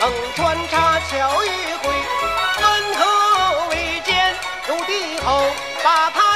横穿插桥一回，分合为奸入地后，把他。